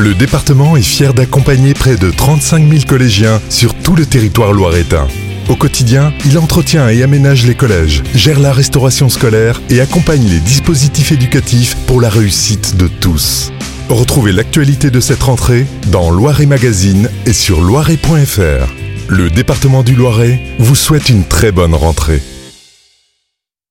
Le département est fier d'accompagner près de 35 000 collégiens sur tout le territoire loiretain. Au quotidien, il entretient et aménage les collèges, gère la restauration scolaire et accompagne les dispositifs éducatifs pour la réussite de tous. Retrouvez l'actualité de cette rentrée dans Loiret Magazine et sur loiret.fr. Le département du Loiret vous souhaite une très bonne rentrée.